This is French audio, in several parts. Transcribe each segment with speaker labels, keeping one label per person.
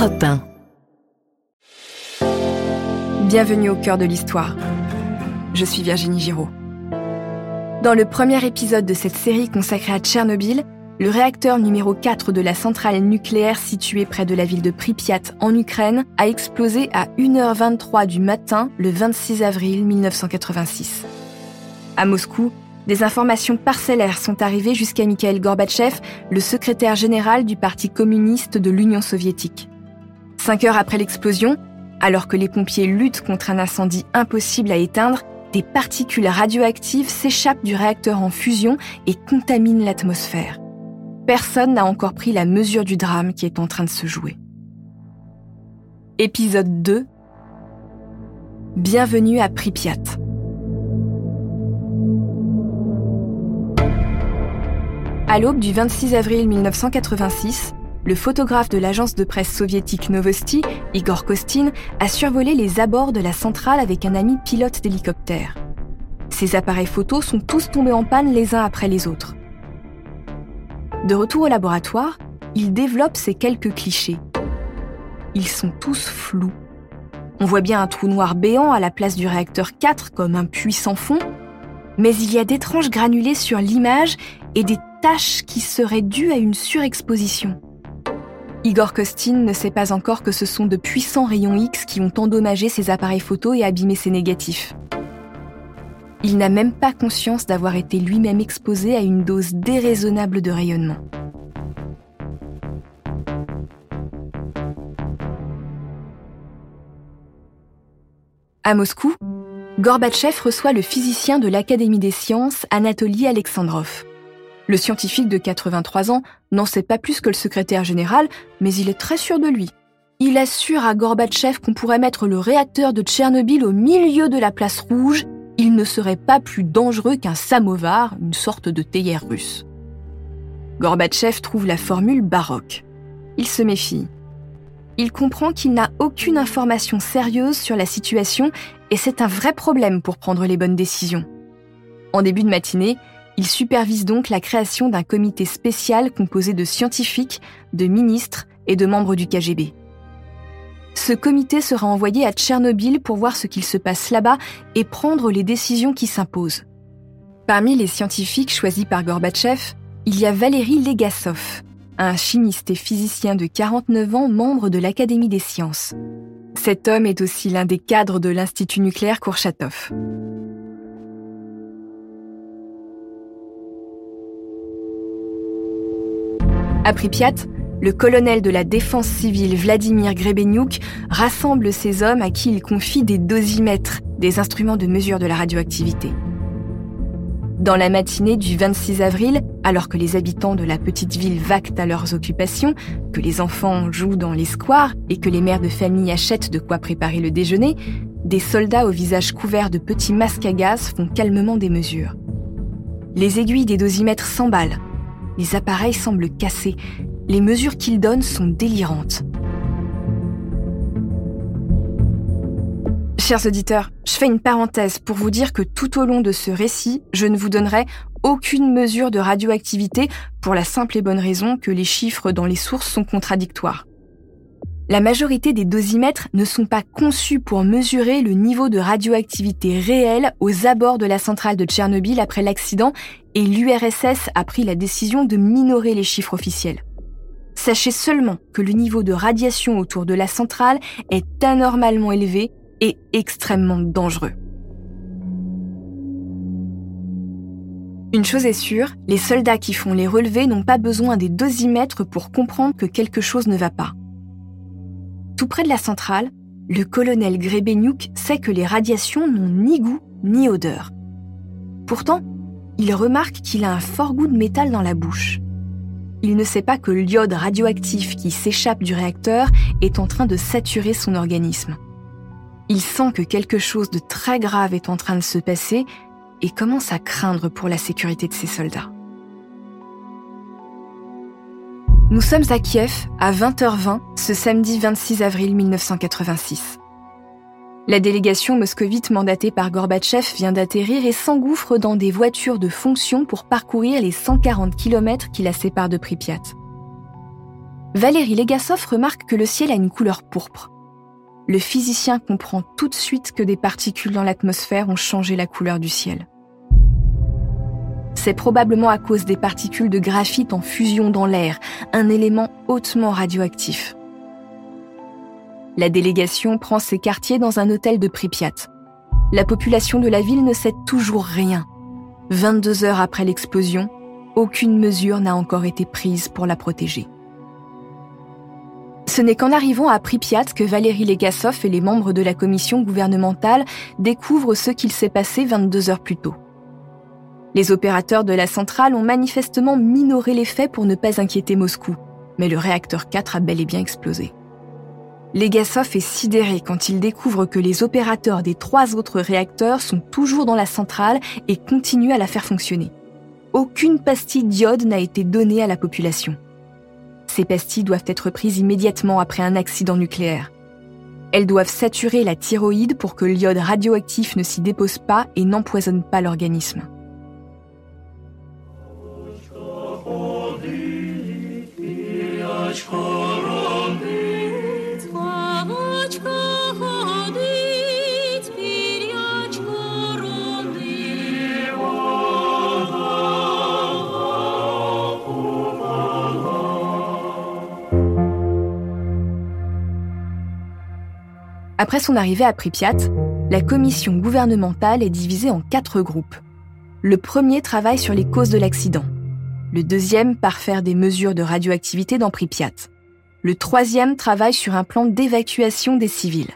Speaker 1: Europe 1.
Speaker 2: Bienvenue au cœur de l'histoire. Je suis Virginie Giraud. Dans le premier épisode de cette série consacrée à Tchernobyl, le réacteur numéro 4 de la centrale nucléaire située près de la ville de Pripyat en Ukraine a explosé à 1h23 du matin le 26 avril 1986. À Moscou, des informations parcellaires sont arrivées jusqu'à Mikhail Gorbatchev, le secrétaire général du Parti communiste de l'Union soviétique. Cinq heures après l'explosion, alors que les pompiers luttent contre un incendie impossible à éteindre, des particules radioactives s'échappent du réacteur en fusion et contaminent l'atmosphère personne n'a encore pris la mesure du drame qui est en train de se jouer. Épisode 2 Bienvenue à Pripyat. À l'aube du 26 avril 1986, le photographe de l'agence de presse soviétique Novosti, Igor Kostin, a survolé les abords de la centrale avec un ami pilote d'hélicoptère. Ces appareils photos sont tous tombés en panne les uns après les autres. De retour au laboratoire, il développe ces quelques clichés. Ils sont tous flous. On voit bien un trou noir béant à la place du réacteur 4 comme un puits sans fond, mais il y a d'étranges granulés sur l'image et des taches qui seraient dues à une surexposition. Igor Kostin ne sait pas encore que ce sont de puissants rayons X qui ont endommagé ses appareils photo et abîmé ses négatifs. Il n'a même pas conscience d'avoir été lui-même exposé à une dose déraisonnable de rayonnement. À Moscou, Gorbatchev reçoit le physicien de l'Académie des sciences, Anatoly Alexandrov. Le scientifique de 83 ans n'en sait pas plus que le secrétaire général, mais il est très sûr de lui. Il assure à Gorbatchev qu'on pourrait mettre le réacteur de Tchernobyl au milieu de la place rouge il ne serait pas plus dangereux qu'un samovar, une sorte de théière russe. Gorbatchev trouve la formule baroque. Il se méfie. Il comprend qu'il n'a aucune information sérieuse sur la situation et c'est un vrai problème pour prendre les bonnes décisions. En début de matinée, il supervise donc la création d'un comité spécial composé de scientifiques, de ministres et de membres du KGB. Ce comité sera envoyé à Tchernobyl pour voir ce qu'il se passe là-bas et prendre les décisions qui s'imposent. Parmi les scientifiques choisis par Gorbatchev, il y a Valéry Legasov, un chimiste et physicien de 49 ans, membre de l'Académie des sciences. Cet homme est aussi l'un des cadres de l'Institut nucléaire Kourchatov. À Pripyat, le colonel de la défense civile Vladimir Grebenyuk rassemble ces hommes à qui il confie des dosimètres, des instruments de mesure de la radioactivité. Dans la matinée du 26 avril, alors que les habitants de la petite ville vaquent à leurs occupations, que les enfants jouent dans les squares et que les mères de famille achètent de quoi préparer le déjeuner, des soldats au visage couvert de petits masques à gaz font calmement des mesures. Les aiguilles des dosimètres s'emballent. Les appareils semblent cassés les mesures qu'il donne sont délirantes. Chers auditeurs, je fais une parenthèse pour vous dire que tout au long de ce récit, je ne vous donnerai aucune mesure de radioactivité pour la simple et bonne raison que les chiffres dans les sources sont contradictoires. La majorité des dosimètres ne sont pas conçus pour mesurer le niveau de radioactivité réel aux abords de la centrale de Tchernobyl après l'accident et l'URSS a pris la décision de minorer les chiffres officiels. Sachez seulement que le niveau de radiation autour de la centrale est anormalement élevé et extrêmement dangereux. Une chose est sûre, les soldats qui font les relevés n'ont pas besoin des dosimètres pour comprendre que quelque chose ne va pas. Tout près de la centrale, le colonel Grebenyuk sait que les radiations n'ont ni goût ni odeur. Pourtant, il remarque qu'il a un fort goût de métal dans la bouche il ne sait pas que l'iode radioactif qui s'échappe du réacteur est en train de saturer son organisme. Il sent que quelque chose de très grave est en train de se passer et commence à craindre pour la sécurité de ses soldats. Nous sommes à Kiev à 20h20 ce samedi 26 avril 1986. La délégation moscovite mandatée par Gorbatchev vient d'atterrir et s'engouffre dans des voitures de fonction pour parcourir les 140 km qui la séparent de Pripyat. Valérie Legasov remarque que le ciel a une couleur pourpre. Le physicien comprend tout de suite que des particules dans l'atmosphère ont changé la couleur du ciel. C'est probablement à cause des particules de graphite en fusion dans l'air, un élément hautement radioactif. La délégation prend ses quartiers dans un hôtel de Pripyat. La population de la ville ne sait toujours rien. 22 heures après l'explosion, aucune mesure n'a encore été prise pour la protéger. Ce n'est qu'en arrivant à Pripyat que Valérie Legasov et les membres de la commission gouvernementale découvrent ce qu'il s'est passé 22 heures plus tôt. Les opérateurs de la centrale ont manifestement minoré les faits pour ne pas inquiéter Moscou, mais le réacteur 4 a bel et bien explosé. Legasov est sidéré quand il découvre que les opérateurs des trois autres réacteurs sont toujours dans la centrale et continuent à la faire fonctionner. Aucune pastille d'iode n'a été donnée à la population. Ces pastilles doivent être prises immédiatement après un accident nucléaire. Elles doivent saturer la thyroïde pour que l'iode radioactif ne s'y dépose pas et n'empoisonne pas l'organisme. Après son arrivée à Pripyat, la commission gouvernementale est divisée en quatre groupes. Le premier travaille sur les causes de l'accident. Le deuxième part faire des mesures de radioactivité dans Pripyat. Le troisième travaille sur un plan d'évacuation des civils.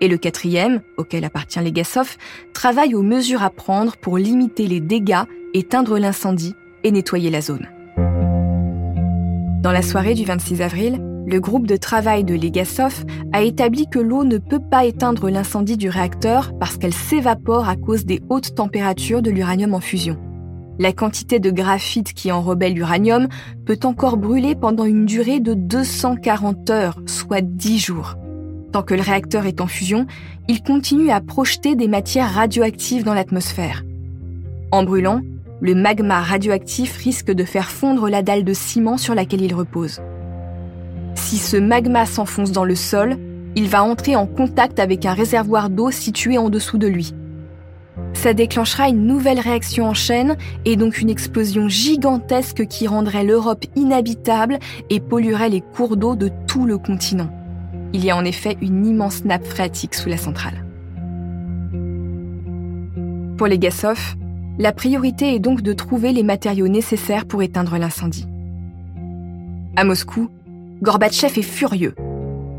Speaker 2: Et le quatrième, auquel appartient Legasov, travaille aux mesures à prendre pour limiter les dégâts, éteindre l'incendie et nettoyer la zone. Dans la soirée du 26 avril, le groupe de travail de Legasov a établi que l'eau ne peut pas éteindre l'incendie du réacteur parce qu'elle s'évapore à cause des hautes températures de l'uranium en fusion. La quantité de graphite qui enrobait l'uranium peut encore brûler pendant une durée de 240 heures, soit 10 jours. Tant que le réacteur est en fusion, il continue à projeter des matières radioactives dans l'atmosphère. En brûlant, le magma radioactif risque de faire fondre la dalle de ciment sur laquelle il repose. Si ce magma s'enfonce dans le sol, il va entrer en contact avec un réservoir d'eau situé en dessous de lui. Ça déclenchera une nouvelle réaction en chaîne et donc une explosion gigantesque qui rendrait l'Europe inhabitable et polluerait les cours d'eau de tout le continent. Il y a en effet une immense nappe phréatique sous la centrale. Pour les Gassov, la priorité est donc de trouver les matériaux nécessaires pour éteindre l'incendie. À Moscou, Gorbatchev est furieux.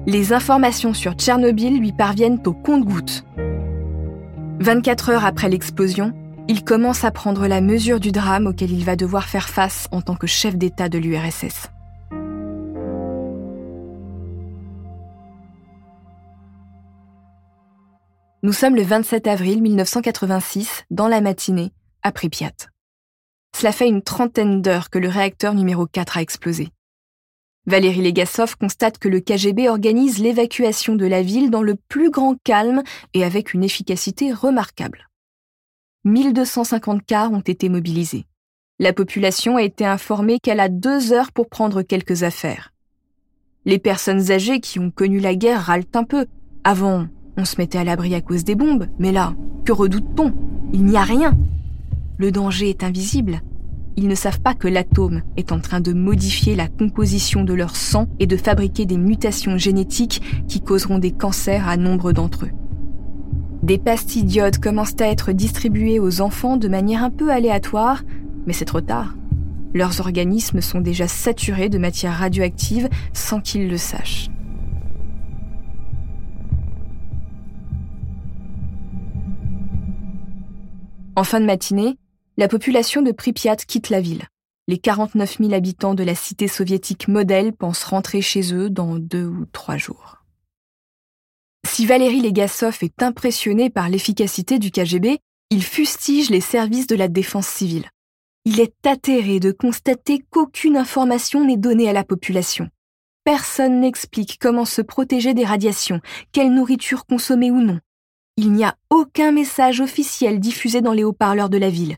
Speaker 2: Les informations sur Tchernobyl lui parviennent au compte-gouttes. 24 heures après l'explosion, il commence à prendre la mesure du drame auquel il va devoir faire face en tant que chef d'État de l'URSS. Nous sommes le 27 avril 1986, dans la matinée, à Pripyat. Cela fait une trentaine d'heures que le réacteur numéro 4 a explosé. Valérie Legasov constate que le KGB organise l'évacuation de la ville dans le plus grand calme et avec une efficacité remarquable. 1250 cars ont été mobilisés. La population a été informée qu'elle a deux heures pour prendre quelques affaires. Les personnes âgées qui ont connu la guerre râlent un peu. Avant, on se mettait à l'abri à cause des bombes, mais là, que redoute-t-on? Il n'y a rien. Le danger est invisible ils ne savent pas que l'atome est en train de modifier la composition de leur sang et de fabriquer des mutations génétiques qui causeront des cancers à nombre d'entre eux. Des pastilles d'iode commencent à être distribuées aux enfants de manière un peu aléatoire, mais c'est trop tard. Leurs organismes sont déjà saturés de matière radioactive sans qu'ils le sachent. En fin de matinée, la population de Pripyat quitte la ville. Les 49 000 habitants de la cité soviétique modèle pensent rentrer chez eux dans deux ou trois jours. Si Valérie Legasov est impressionné par l'efficacité du KGB, il fustige les services de la défense civile. Il est atterré de constater qu'aucune information n'est donnée à la population. Personne n'explique comment se protéger des radiations, quelle nourriture consommer ou non. Il n'y a aucun message officiel diffusé dans les haut-parleurs de la ville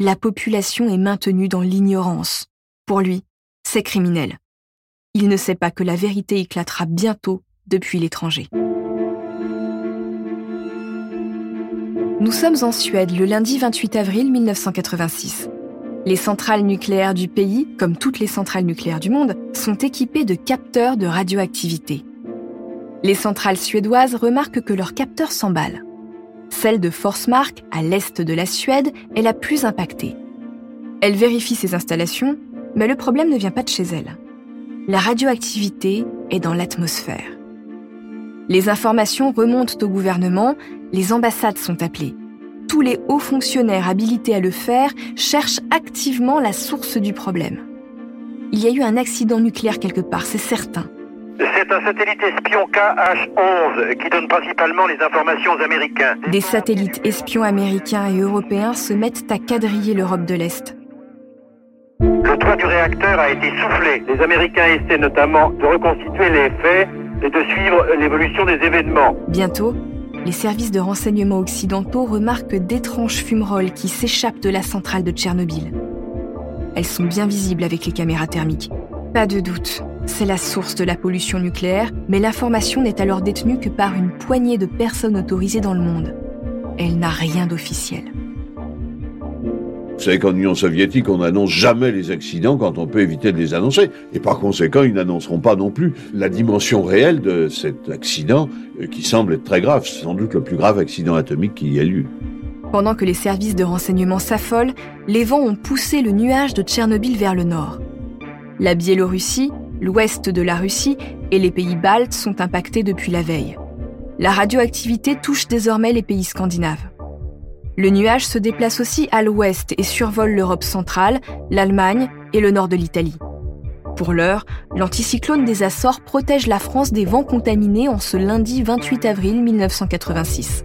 Speaker 2: la population est maintenue dans l'ignorance. Pour lui, c'est criminel. il ne sait pas que la vérité éclatera bientôt depuis l'étranger. Nous sommes en Suède le lundi 28 avril 1986. Les centrales nucléaires du pays, comme toutes les centrales nucléaires du monde, sont équipées de capteurs de radioactivité. Les centrales suédoises remarquent que leurs capteurs s'emballent. Celle de Forsmark, à l'est de la Suède, est la plus impactée. Elle vérifie ses installations, mais le problème ne vient pas de chez elle. La radioactivité est dans l'atmosphère. Les informations remontent au gouvernement, les ambassades sont appelées. Tous les hauts fonctionnaires habilités à le faire cherchent activement la source du problème. Il y a eu un accident nucléaire quelque part, c'est certain.
Speaker 1: C'est un satellite espion KH-11 qui donne principalement les informations aux Américains.
Speaker 2: Des satellites espions américains et européens se mettent à quadriller l'Europe de l'Est.
Speaker 1: Le toit du réacteur a été soufflé. Les Américains essaient notamment de reconstituer les faits et de suivre l'évolution des événements.
Speaker 2: Bientôt, les services de renseignement occidentaux remarquent d'étranges fumerolles qui s'échappent de la centrale de Tchernobyl. Elles sont bien visibles avec les caméras thermiques. Pas de doute, c'est la source de la pollution nucléaire, mais l'information n'est alors détenue que par une poignée de personnes autorisées dans le monde. Elle n'a rien d'officiel.
Speaker 3: Vous savez qu'en Union soviétique, on n'annonce jamais les accidents quand on peut éviter de les annoncer. Et par conséquent, ils n'annonceront pas non plus la dimension réelle de cet accident euh, qui semble être très grave. C'est sans doute le plus grave accident atomique qui y ait lieu.
Speaker 2: Pendant que les services de renseignement s'affolent, les vents ont poussé le nuage de Tchernobyl vers le nord. La Biélorussie, l'ouest de la Russie et les pays baltes sont impactés depuis la veille. La radioactivité touche désormais les pays scandinaves. Le nuage se déplace aussi à l'ouest et survole l'Europe centrale, l'Allemagne et le nord de l'Italie. Pour l'heure, l'anticyclone des Açores protège la France des vents contaminés en ce lundi 28 avril 1986.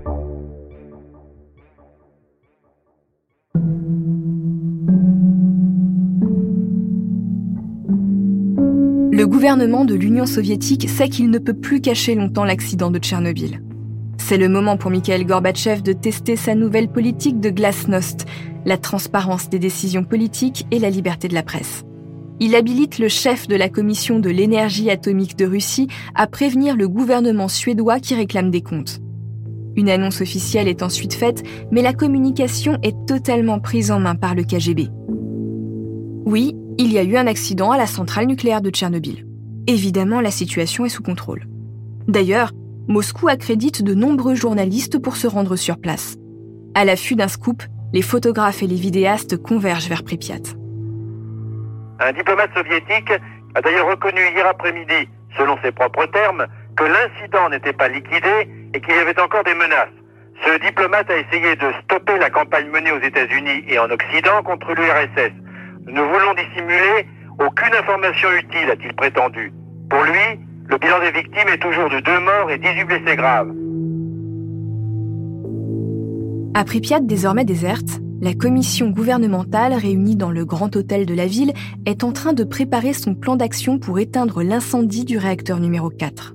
Speaker 2: Le gouvernement de l'Union soviétique sait qu'il ne peut plus cacher longtemps l'accident de Tchernobyl. C'est le moment pour Mikhail Gorbatchev de tester sa nouvelle politique de glasnost, la transparence des décisions politiques et la liberté de la presse. Il habilite le chef de la commission de l'énergie atomique de Russie à prévenir le gouvernement suédois qui réclame des comptes. Une annonce officielle est ensuite faite, mais la communication est totalement prise en main par le KGB. Oui, il y a eu un accident à la centrale nucléaire de Tchernobyl. Évidemment, la situation est sous contrôle. D'ailleurs, Moscou accrédite de nombreux journalistes pour se rendre sur place. À l'affût d'un scoop, les photographes et les vidéastes convergent vers Pripyat.
Speaker 1: Un diplomate soviétique a d'ailleurs reconnu hier après-midi, selon ses propres termes, que l'incident n'était pas liquidé et qu'il y avait encore des menaces. Ce diplomate a essayé de stopper la campagne menée aux États-Unis et en Occident contre l'URSS. Nous voulons dissimuler aucune information utile, a-t-il prétendu. Pour lui, le bilan des victimes est toujours de deux morts et 18 blessés graves.
Speaker 2: À Pripyat, désormais déserte, la commission gouvernementale réunie dans le grand hôtel de la ville est en train de préparer son plan d'action pour éteindre l'incendie du réacteur numéro 4.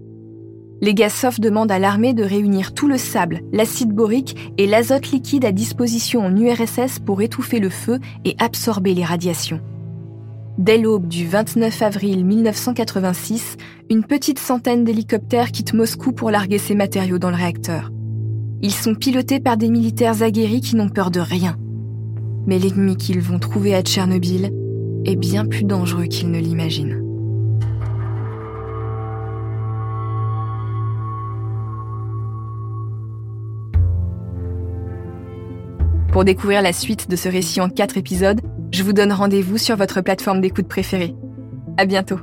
Speaker 2: Les Legasov demande à l'armée de réunir tout le sable, l'acide borique et l'azote liquide à disposition en URSS pour étouffer le feu et absorber les radiations. Dès l'aube du 29 avril 1986, une petite centaine d'hélicoptères quittent Moscou pour larguer ces matériaux dans le réacteur. Ils sont pilotés par des militaires aguerris qui n'ont peur de rien. Mais l'ennemi qu'ils vont trouver à Tchernobyl est bien plus dangereux qu'ils ne l'imaginent. Pour découvrir la suite de ce récit en quatre épisodes, je vous donne rendez-vous sur votre plateforme d'écoute préférée. À bientôt.